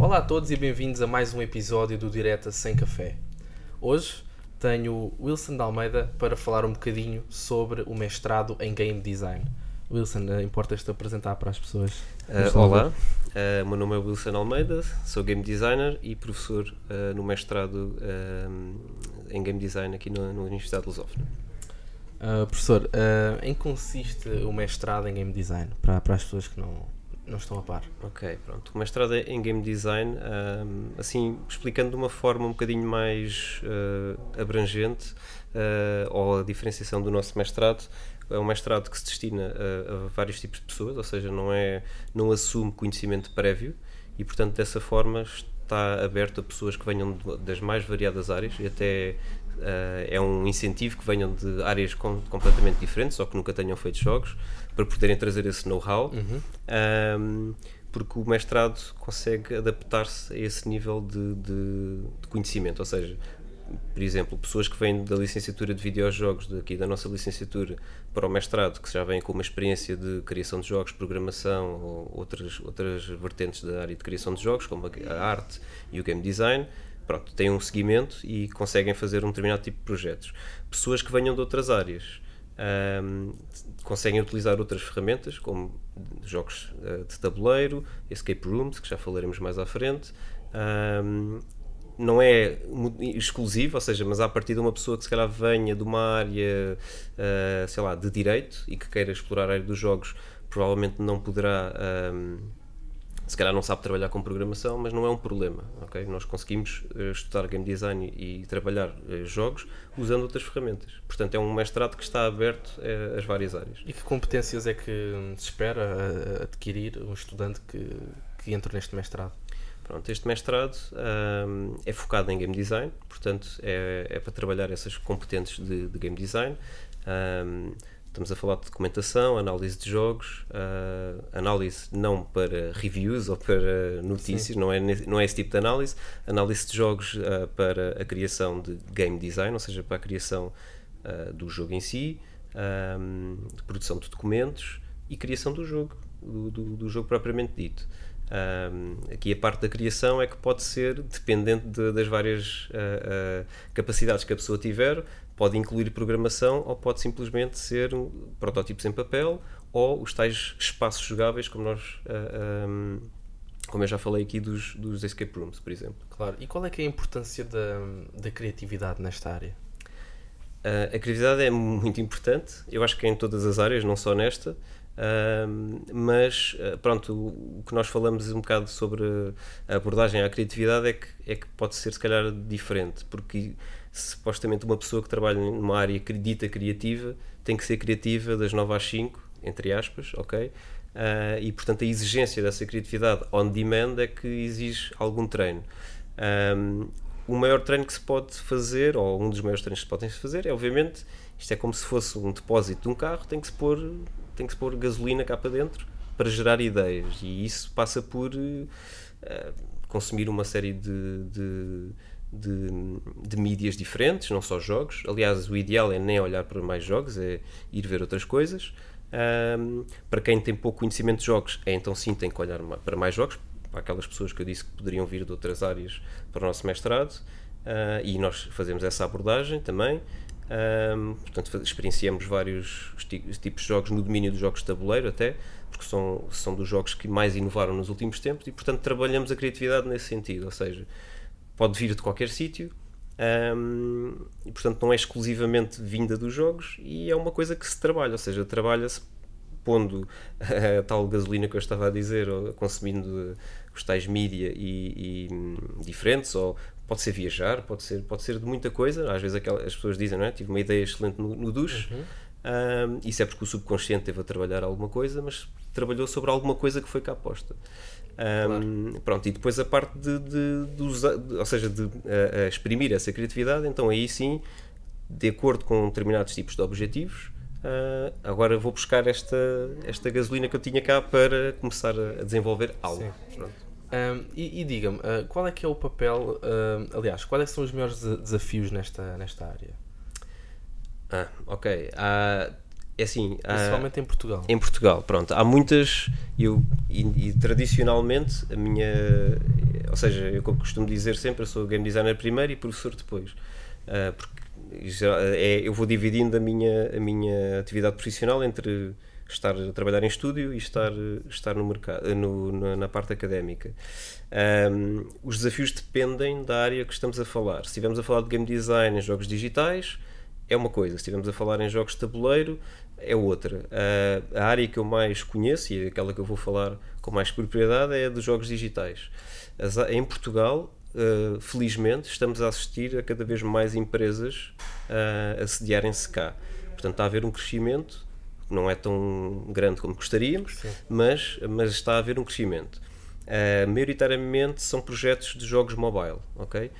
Olá a todos e bem-vindos a mais um episódio do Direta Sem Café. Hoje tenho Wilson de Almeida para falar um bocadinho sobre o mestrado em Game Design. Wilson, eh, importas-te apresentar para as pessoas? Uh, olá, uh, meu nome é Wilson Almeida, sou game designer e professor uh, no mestrado em game design aqui na, na Universidade de Lusófona. professor, em que consiste o mestrado em game design para, para as pessoas que não, não estão a par? Ok, pronto. O mestrado é em game design, assim, explicando de uma forma um bocadinho mais abrangente, ou a diferenciação do nosso mestrado, é um mestrado que se destina a, a, vários tipos de pessoas, ou seja, não, é, não assume conhecimento prévio e, portanto, dessa forma está aberto a pessoas que venham das mais variadas áreas e até uh, é um incentivo que venham de áreas com, completamente diferentes ou que nunca tenham feito jogos para poderem trazer esse know-how. Uhum. Um, porque o mestrado consegue adaptar-se a esse nível de, de, de, conhecimento, ou seja, por exemplo, pessoas que vêm da licenciatura de videojogos, daqui da nossa licenciatura, para o mestrado, que já vêm com uma experiência de criação de jogos, programação ou outras, outras vertentes da área de criação de jogos, como a arte e o game design, pronto, têm um seguimento e conseguem fazer um determinado tipo de projetos. Pessoas que venham de outras áreas um, conseguem utilizar outras ferramentas, como jogos uh, de tabuleiro, escape rooms, que já falaremos mais à frente. Um, não é exclusivo, ou seja, mas a partir de uma pessoa que se calhar venha de uma área, uh, sei lá, de direito e que queira explorar a área dos jogos, provavelmente não poderá, um, ehm, se calhar não sabe trabalhar com programação, mas não é um problema, ok? Nós conseguimos uh, estudar game design e, trabalhar uh, jogos usando outras ferramentas. Portanto, é um mestrado que está aberto às várias áreas. E que competências é que se espera adquirir um estudante que, que entra neste mestrado? Pronto, este mestrado um, é focado em game design, portanto é, é para trabalhar essas competentes de, de game design. Um, estamos a falar de documentação, análise de jogos, uh, análise não para reviews ou para notícias, não é, não é esse tipo de análise, análise de jogos uh, para a criação de game design, ou seja, para a criação uh, do jogo em si, um, de produção de documentos e criação do jogo, do, do, do jogo propriamente dito. Um, aqui a parte da criação é que pode ser dependente de, das várias uh, uh, capacidades que a pessoa tiver, pode incluir programação ou pode simplesmente ser protótipos em papel ou os tais espaços jogáveis, como nós. Uh, um, como eu já falei aqui dos, dos escape rooms, por exemplo. Claro. E qual é que é a importância da, da criatividade nesta área? a criatividade é muito importante. Eu acho que é em todas as áreas, não só nesta. Mas uh, pronto, o, o, que nós falamos um bocado sobre a abordagem à criatividade é que, é que pode ser se calhar diferente, porque supostamente uma pessoa que trabalha numa área dita criativa tem que ser criativa das 9 às 5, entre aspas, ok? Uh, e portanto a exigência dessa criatividade on demand é que exige algum treino. Um, o maior treino que se pode fazer, ou um dos maiores treinos que se podem fazer, é obviamente, isto é como se fosse um depósito de um carro, tem que se pôr tem que se pôr gasolina cá para dentro para gerar ideias e isso passa por uh, consumir uma série de, de, de, de, mídias diferentes, não só jogos. Aliás, o ideal é nem olhar para mais jogos, é ir ver outras coisas. Um, para quem tem pouco conhecimento de jogos, é então sim tem que olhar para mais jogos, para aquelas pessoas que eu disse que poderiam vir de outras áreas para o nosso mestrado, uh, e nós fazemos essa abordagem também. Um, portanto, experienciamos vários tipos de jogos no domínio dos jogos de tabuleiro, até, porque são, são dos jogos que mais inovaram nos últimos tempos e, portanto, trabalhamos a criatividade nesse sentido. Ou seja, pode vir de qualquer sítio um, e, portanto, não é exclusivamente vinda dos jogos e é uma coisa que se trabalha, ou seja, trabalha-se pondo a tal gasolina que eu estava a dizer, ou consumindo os tais mídia e, e, hum, diferentes, ou pode ser viajar, pode ser, pode ser de muita coisa. Às vezes aquelas, as pessoas dizem, não é? Tive uma ideia excelente no, no duche. Uhum. Um, isso é porque o subconsciente teve a trabalhar alguma coisa, mas trabalhou sobre alguma coisa que foi cá posta. Um, claro. Pronto, e depois a parte de, de, de usar, de, ou seja, de exprimir essa criatividade, então aí sim, de acordo com determinados tipos de objetivos, uh, agora vou buscar esta, esta gasolina que eu tinha cá para começar a, a desenvolver algo. Um, e, e diga-me, uh, qual é que é o papel, uh, aliás, quais é são os maiores desafios nesta, nesta área? Ah, ok. Há, é assim. Há, Principalmente em Portugal. Em Portugal, pronto. Há muitas. Eu, e, e, tradicionalmente, a minha, ou seja, eu costumo dizer sempre, eu sou game designer primeiro e professor depois. Uh, porque é, eu vou dividindo a minha, a minha atividade profissional entre estar a trabalhar em estúdio e estar, estar no mercado, no, na parte académica. Um, os desafios dependem da área que estamos a falar. Se estivermos a falar de game design em jogos digitais, é uma coisa. Se estivermos a falar em jogos de tabuleiro, é outra. Uh, a área que eu mais conheço e aquela que eu vou falar com mais propriedade é dos jogos digitais. As, em Portugal, uh, felizmente, estamos a assistir a cada vez mais empresas uh, a sediarem-se cá. Portanto, está a haver um crescimento não é tão grande como gostaríamos, mas, mas está a haver um crescimento. Uh, maioritariamente são projetos de jogos mobile, ok?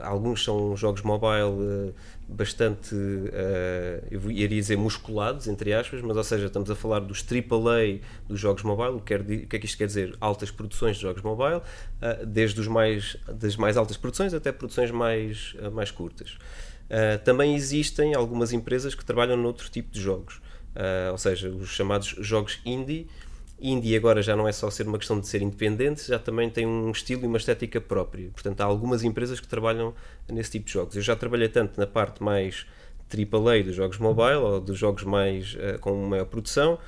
Alguns são jogos mobile uh, bastante, uh, eu iria dizer musculados, entre aspas, mas ou seja, estamos a falar dos AAA dos jogos mobile, o que, é que isto quer dizer? Altas produções de jogos mobile, desde os mais, das mais altas produções até produções mais, mais curtas. também existem algumas empresas que trabalham noutro tipo de jogos. Ou seja, os chamados jogos indie. Indie agora já não é só ser uma questão de ser independente, já também tem um estilo e uma estética própria. Portanto, há algumas empresas que trabalham nesse tipo de jogos. Eu já trabalhei tanto na parte mais AAA dos jogos mobile ou dos jogos mais uh, com maior produção,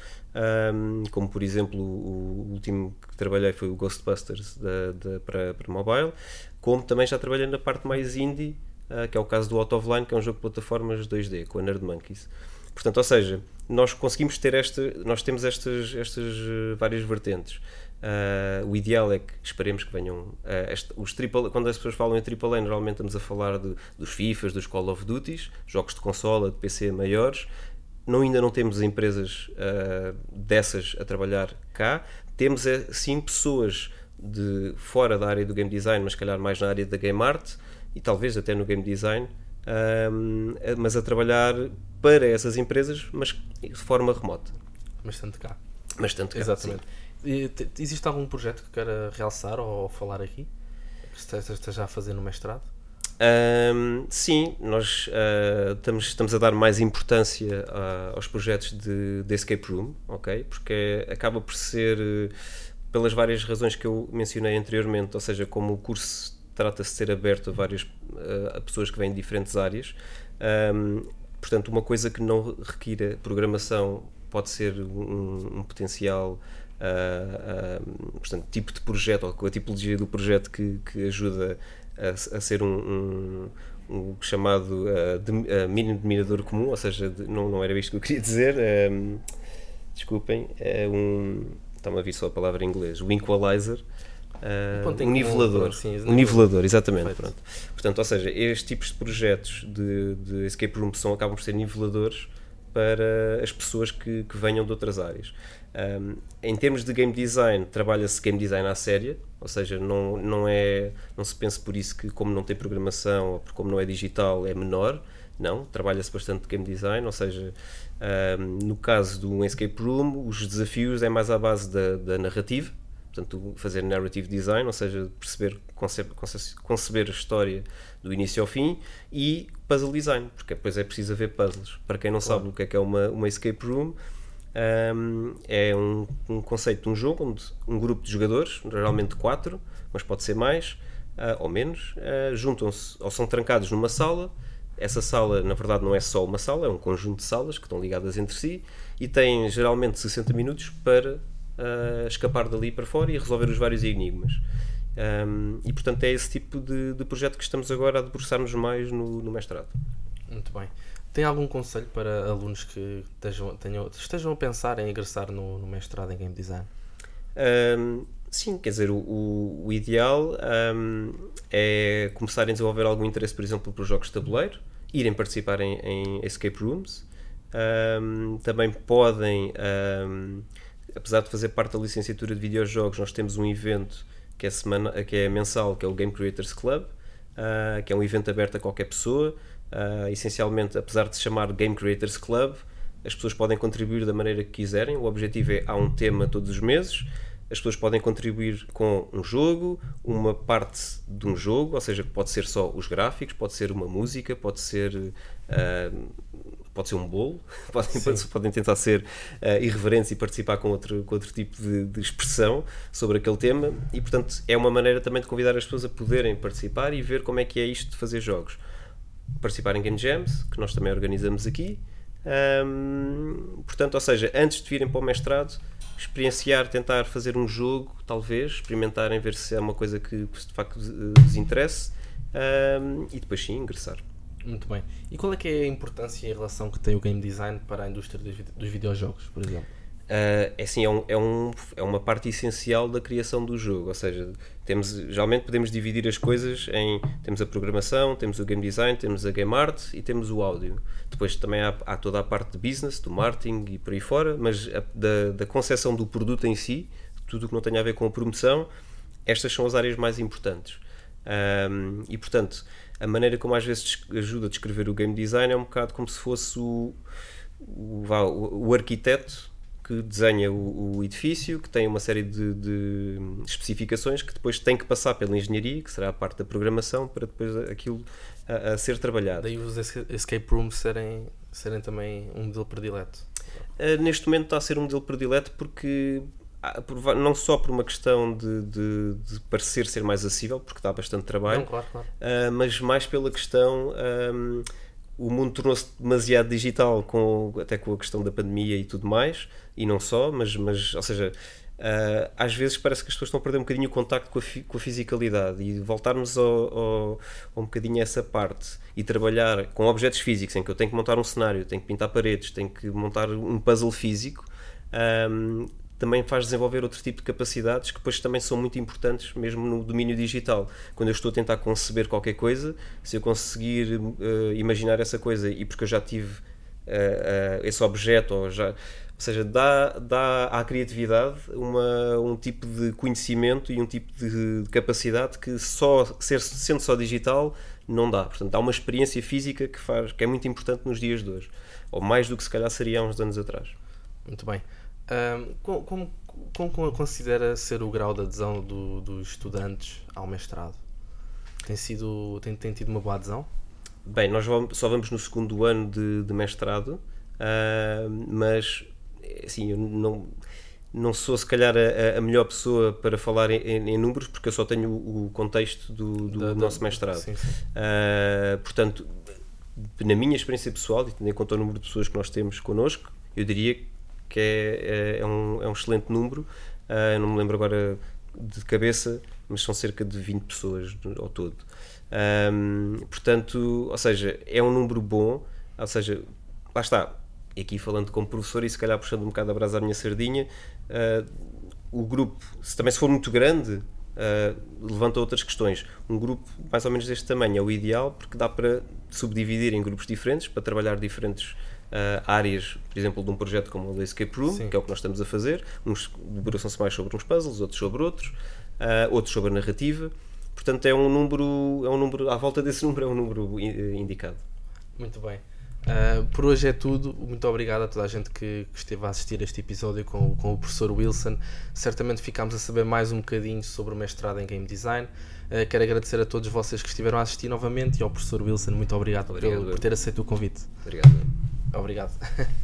um, como por exemplo o, último que trabalhei foi o Ghostbusters da, da, para, para mobile, como também já trabalhei na parte mais indie, uh, que é o caso do Out of Line, que é um jogo de plataformas 2D com a Nerd Monkeys. Portanto, ou seja, nós conseguimos ter esta, nós temos estas, estas uh, várias vertentes. Uh, o ideal é que esperemos que venham uh, este, os triple, quando as pessoas falam em AAA, normalmente estamos a falar de, dos FIFAs, dos Call of Duties, jogos de consola, de PC maiores. Não, ainda não temos empresas uh, dessas a trabalhar cá. Temos sim pessoas de fora da área do game design, mas calhar mais na área da game art e talvez até no game design, um, mas a trabalhar para essas empresas, mas de forma remota. Bastante cá. Bastante cá. Exatamente. E, existe algum projeto que queira realçar ou falar aqui? Que esteja a fazer no mestrado? Um, sim, nós uh, estamos, estamos a dar mais importância uh, aos projetos de, de, escape room, ok? Porque acaba por ser, uh, pelas várias razões que eu mencionei anteriormente, ou seja, como o curso trata-se de ser aberto a várias a pessoas que vêm de diferentes áreas. Um, portanto, uma coisa que não requira programação pode ser um, um potencial uh, uh, portanto, tipo de projeto ou a tipologia do projeto que, que ajuda a, a ser um, um chamado uh, de, uh, mínimo denominador comum, ou seja, de, não, não era isto que eu queria dizer. Desculpem, é um. Está-me a vir só a palavra em inglês. O equalizer Uh, um nivelador. Sim, um nivelador, exatamente. Pronto. Portanto, ou seja, estes tipos de projetos de, de escape room são, acabam por ser niveladores para as pessoas que, que venham de outras áreas. Um, em termos de game design, trabalha-se game design à séria, ou seja, não, não, é, não se pense por isso que, como não tem programação ou como não é digital, é menor. Não, trabalha-se bastante game design, ou seja, um, no caso do escape room, os desafios é mais à base da, da narrativa, portanto, fazer narrative design, ou seja, perceber, conceber, conceber a história do início ao fim, e puzzle design, porque depois é preciso haver puzzles. Para quem não claro. sabe o que é que é uma, uma escape room, um, é um, um, conceito de um jogo onde um grupo de jogadores, geralmente quatro, mas pode ser mais uh, ou menos, uh, juntam-se ou são trancados numa sala. Essa sala, na verdade, não é só uma sala, é um conjunto de salas que estão ligadas entre si e têm geralmente 60 minutos para uh, escapar dali para fora e resolver os vários enigmas. Um, e portanto é esse tipo de, de, projeto que estamos agora a debruçar-nos mais no, no, mestrado. Muito bem. Tem algum conselho para alunos que estejam, tenham, estejam a pensar em ingressar no, no mestrado em Game Design? Um, sim, quer dizer, o, o, o ideal um, é começarem a desenvolver algum interesse, por exemplo, para jogos de tabuleiro, irem participar em, em escape rooms. também podem apesar de fazer parte da licenciatura de videojogos, nós temos um evento que é, semana, que é mensal, que é o Game Creators Club, uh, que é um evento aberto a qualquer pessoa. Uh, essencialmente, apesar de se chamar Game Creators Club, as pessoas podem contribuir da maneira que quiserem. O objetivo é há um tema todos os meses. As pessoas podem contribuir com um jogo, uma parte de um jogo, ou seja, pode ser só os gráficos, pode ser uma música, pode ser uh, pode ser um bolo, podem, podem tentar ser uh, irreverentes e participar com outro, com outro tipo de, de, expressão sobre aquele tema, e portanto é uma maneira também de convidar as pessoas a poderem participar e ver como é que é isto de fazer jogos. Participar em Game Jams, que nós também organizamos aqui. Um, portanto, ou seja, antes de virem para o mestrado, experienciar, tentar fazer um jogo, talvez, experimentarem, ver se é uma coisa que, que de facto vos interesse um, e depois sim ingressar. Muito bem. E qual é que é a importância e a relação que tem o game design para a indústria dos, dos videojogos, por exemplo? Uh, é assim, é, um, é, um, é uma parte essencial da criação do jogo, ou seja, temos, geralmente podemos dividir as coisas em, temos a programação, temos o game design, temos a game art e temos o áudio. Depois também há, há toda a parte de business, do marketing e por aí fora, mas a, da, da concepção do produto em si, tudo o que não tenha a ver com a promoção, estas são as áreas mais importantes. Um, e portanto, a maneira como às vezes ajuda a descrever o game design é um bocado como se fosse o, o, o, arquiteto que desenha o, o, edifício, que tem uma série de, de, especificações que depois tem que passar pela engenharia, que será a parte da programação, para depois aquilo a, a ser trabalhado. Daí os escape rooms serem, serem também um modelo predileto? Uh, neste momento está a ser um modelo predileto porque não só por uma questão de, de, de, parecer ser mais acessível, porque dá bastante trabalho, não, claro, claro. Uh, mas mais pela questão. Um, o mundo tornou-se demasiado digital, com, até com a questão da pandemia e tudo mais, e não só, mas, mas ou seja, uh, às vezes parece que as pessoas estão a perder um bocadinho o contacto com a, com a fisicalidade e voltarmos ao, ao, ao, um bocadinho a essa parte e trabalhar com objetos físicos, em que eu tenho que montar um cenário, tenho que pintar paredes, tenho que montar um puzzle físico. Um, também faz desenvolver outro tipo de capacidades que depois também são muito importantes mesmo no domínio digital. Quando eu estou a tentar conceber qualquer coisa, se eu conseguir uh, imaginar essa coisa e porque eu já tive uh, uh, esse objeto ou já ou seja, dá, dá à criatividade uma, um tipo de conhecimento e um tipo de, de capacidade que só ser, sendo só digital não dá. Portanto, há uma experiência física que, faz, que é muito importante nos dias de hoje, ou mais do que se calhar seria há uns anos atrás. Muito bem. Um, como, como, como, considera ser o grau de adesão do, dos estudantes ao mestrado? Tem, sido, tem, tem tido uma boa adesão? Bem, nós vamos, só vamos no segundo ano de, de mestrado, uh, mas assim, eu não, não sou se calhar a, a melhor pessoa para falar em, em, números, porque eu só tenho o, contexto do, do da, nosso mestrado. Sim, sim. Uh, portanto, na minha experiência pessoal, e tendo em conta o número de pessoas que nós temos connosco, eu diria que é, é, é, um, é um excelente número. Uh, não me lembro agora de cabeça, mas são cerca de 20 pessoas ao todo. Um, portanto, ou seja, é um número bom, ou seja, lá está, e aqui falando como professor e se calhar puxando um bocado a brasa à minha sardinha, uh, o grupo, se também se for muito grande, uh, levanta outras questões. Um grupo mais ou menos deste tamanho é o ideal porque dá para subdividir em grupos diferentes, para trabalhar diferentes uh, áreas, por exemplo, de um projeto como o da Escape Room, Sim. que é o que nós estamos a fazer. Uns debruçam-se mais sobre uns puzzles, outros sobre outros, outros sobre a narrativa. Portanto, é um número, é um número, à volta desse número é um número indicado. Muito bem. Uh, por hoje é tudo. Muito obrigado a toda a gente que, que esteve a assistir este episódio com, com, o professor Wilson. Certamente ficámos a saber mais um bocadinho sobre o mestrado em Game Design. Uh, quero agradecer a todos vocês que estiveram a assistir novamente e ao professor Wilson. Muito obrigado, obrigado por, por ter aceito o convite. Obrigado. Obrigado.